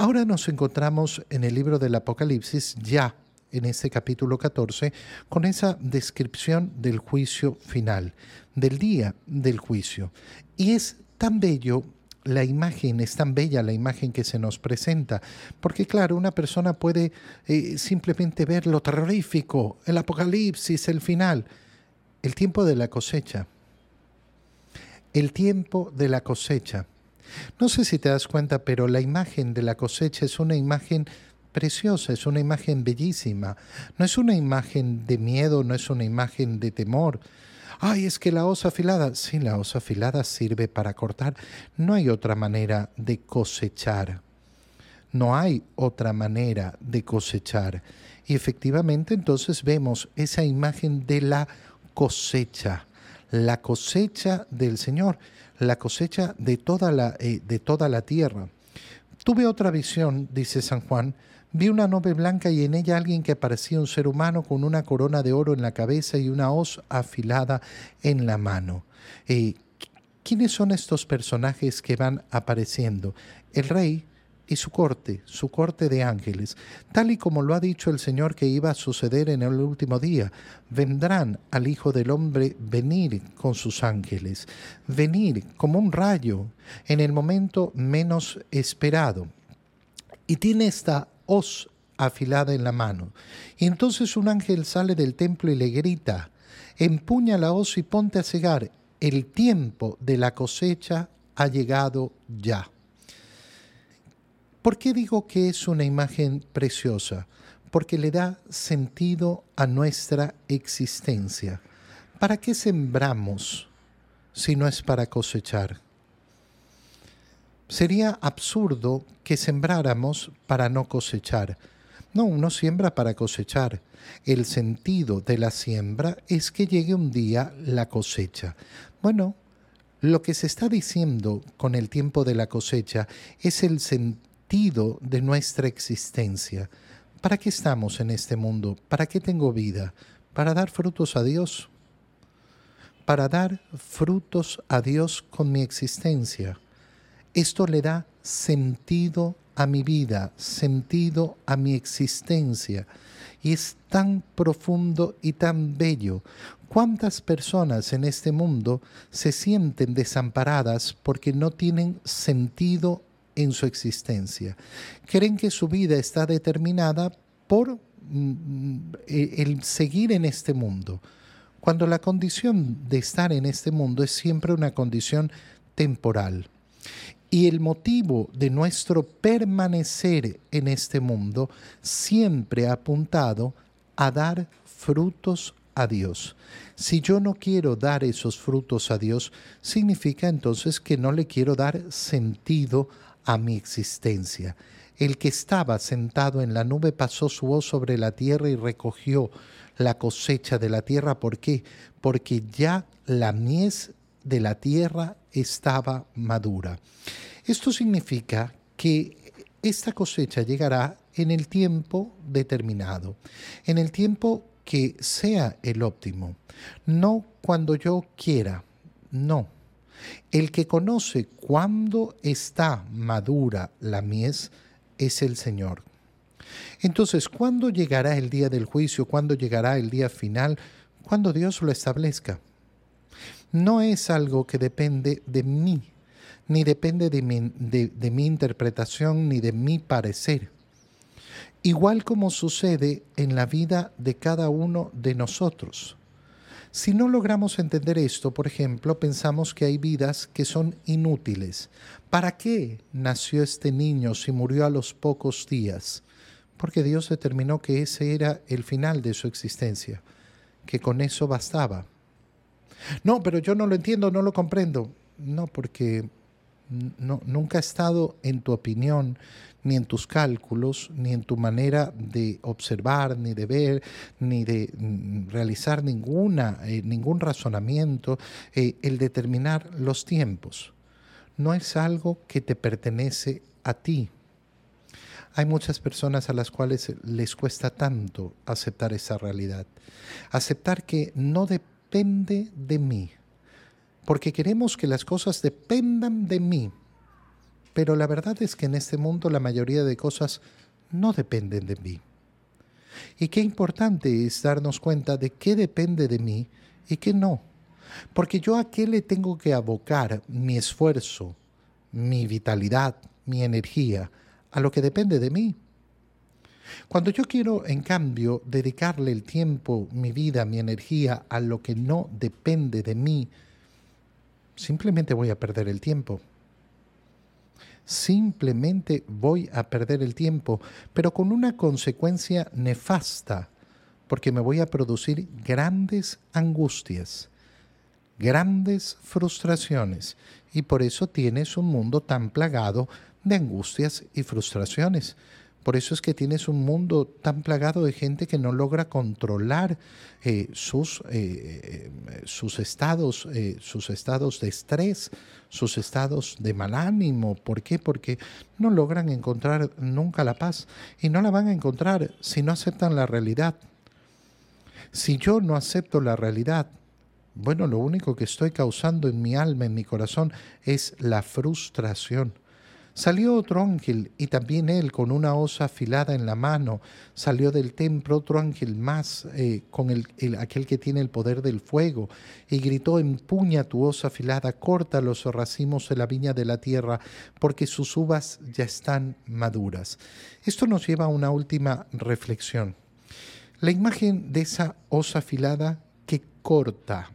Ahora nos encontramos en el libro del Apocalipsis ya en este capítulo 14 con esa descripción del juicio final, del día del juicio. Y es tan bello la imagen, es tan bella la imagen que se nos presenta, porque claro, una persona puede eh, simplemente ver lo terrorífico, el apocalipsis, el final, el tiempo de la cosecha, el tiempo de la cosecha. No sé si te das cuenta, pero la imagen de la cosecha es una imagen preciosa, es una imagen bellísima. No es una imagen de miedo, no es una imagen de temor. Ay, es que la osa afilada, sí, la osa afilada sirve para cortar. No hay otra manera de cosechar. No hay otra manera de cosechar. Y efectivamente entonces vemos esa imagen de la cosecha, la cosecha del Señor, la cosecha de toda la, eh, de toda la tierra. Tuve otra visión, dice San Juan, Vi una nube blanca y en ella alguien que parecía un ser humano con una corona de oro en la cabeza y una hoz afilada en la mano. Eh, ¿Quiénes son estos personajes que van apareciendo? El rey y su corte, su corte de ángeles, tal y como lo ha dicho el Señor que iba a suceder en el último día. Vendrán al Hijo del Hombre venir con sus ángeles, venir como un rayo en el momento menos esperado. Y tiene esta hoz afilada en la mano. Y entonces un ángel sale del templo y le grita, empuña la hoz y ponte a cegar, el tiempo de la cosecha ha llegado ya. ¿Por qué digo que es una imagen preciosa? Porque le da sentido a nuestra existencia. ¿Para qué sembramos si no es para cosechar? Sería absurdo que sembráramos para no cosechar. No, uno siembra para cosechar. El sentido de la siembra es que llegue un día la cosecha. Bueno, lo que se está diciendo con el tiempo de la cosecha es el sentido de nuestra existencia. ¿Para qué estamos en este mundo? ¿Para qué tengo vida? ¿Para dar frutos a Dios? Para dar frutos a Dios con mi existencia. Esto le da sentido a mi vida, sentido a mi existencia. Y es tan profundo y tan bello. ¿Cuántas personas en este mundo se sienten desamparadas porque no tienen sentido en su existencia? Creen que su vida está determinada por mm, el seguir en este mundo, cuando la condición de estar en este mundo es siempre una condición temporal. Y el motivo de nuestro permanecer en este mundo siempre ha apuntado a dar frutos a Dios. Si yo no quiero dar esos frutos a Dios, significa entonces que no le quiero dar sentido a mi existencia. El que estaba sentado en la nube pasó su voz sobre la tierra y recogió la cosecha de la tierra. ¿Por qué? Porque ya la mies de la tierra estaba madura. Esto significa que esta cosecha llegará en el tiempo determinado, en el tiempo que sea el óptimo, no cuando yo quiera, no. El que conoce cuándo está madura la mies es el Señor. Entonces, ¿cuándo llegará el día del juicio? ¿Cuándo llegará el día final? Cuando Dios lo establezca no es algo que depende de mí, ni depende de mi, de, mi interpretación, ni de mi parecer. Igual como sucede en la vida de cada uno de nosotros. Si no logramos entender esto, por ejemplo, pensamos que hay vidas que son inútiles. ¿Para qué nació este niño si murió a los pocos días? Porque Dios determinó que ese era el final de su existencia, que con eso bastaba. No, pero yo no lo entiendo, no lo comprendo. No, porque no, nunca ha estado en tu opinión, ni en tus cálculos, ni en tu manera de observar, ni de ver, ni de mm, realizar ninguna, eh, ningún razonamiento, eh, el determinar los tiempos. No es algo que te pertenece a ti. Hay muchas personas a las cuales les cuesta tanto aceptar esa realidad. Aceptar que no depende depende de mí, porque queremos que las cosas dependan de mí, pero la verdad es que en este mundo la mayoría de cosas no dependen de mí. Y qué importante es darnos cuenta de qué depende de mí y qué no. Porque yo a qué le tengo que abocar mi esfuerzo, mi vitalidad, mi energía, a lo que depende de mí. Cuando yo quiero, en cambio, dedicarle el tiempo, mi vida, mi energía a lo que no depende de mí, simplemente voy a perder el tiempo. Simplemente voy a perder el tiempo, pero con una consecuencia nefasta, porque me voy a producir grandes angustias, grandes frustraciones, y por eso tienes un mundo tan plagado de angustias y frustraciones. Por eso es que tienes un mundo tan plagado de gente que no logra controlar eh, sus, eh, eh, sus, estados, sus estados de estrés, sus estados de mal ánimo. ¿Por qué? Porque no logran encontrar nunca la paz y no la van a encontrar si no aceptan la realidad. Si yo no acepto la realidad, bueno, lo único que estoy causando en mi alma, en mi corazón, es la frustración Salió otro ángel, y también él con una osa afilada en la mano. Salió del templo otro ángel más, eh, con el, aquel que tiene el poder del fuego, y gritó, empuña tu osa afilada, corta los racimos de la viña de la tierra, porque sus uvas ya están maduras. Esto nos lleva a una última reflexión. La imagen de esa osa afilada que corta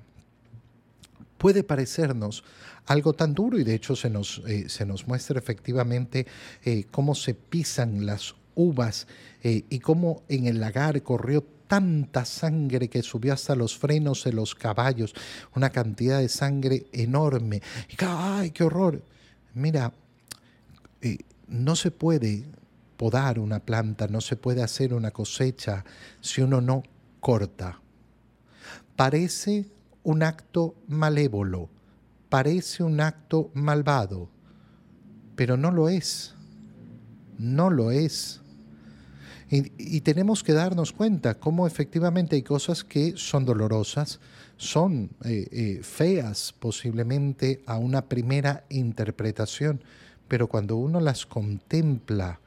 puede parecernos algo tan duro y de hecho se nos, eh, se nos muestra efectivamente eh, cómo se pisan las uvas eh, y cómo en el lagar corrió tanta sangre que subió hasta los frenos de los caballos, una cantidad de sangre enorme. ¡Ay, qué horror! Mira, no se puede podar una planta, no se puede hacer una cosecha si uno no corta. Parece un acto malévolo, parece un acto malvado, pero no lo es. No lo es. Y, tenemos que darnos cuenta cómo efectivamente hay cosas que son dolorosas, son eh, eh, feas posiblemente a una primera interpretación, pero cuando uno las contempla,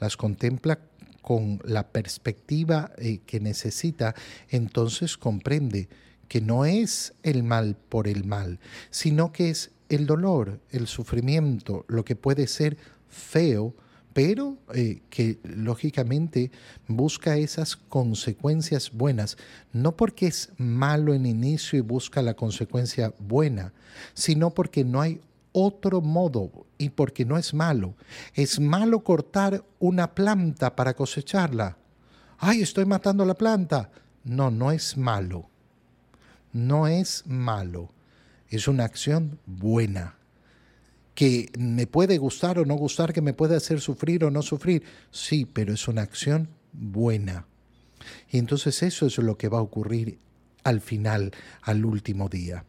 las contempla con la perspectiva eh, que necesita, entonces comprende que no es el mal por el mal, sino que es el dolor, el sufrimiento, lo que puede ser feo, pero eh, que lógicamente busca esas consecuencias buenas, no porque es malo en inicio y busca la consecuencia buena, sino porque no hay otro modo y porque no es malo. Es malo cortar una planta para cosecharla. Ay, estoy matando la planta. No, no es malo no es malo, es una acción buena. Que me puede gustar o no gustar, que me puede hacer sufrir o no sufrir, sí, pero es una acción buena. Y entonces eso es lo que va a ocurrir al final, al último día.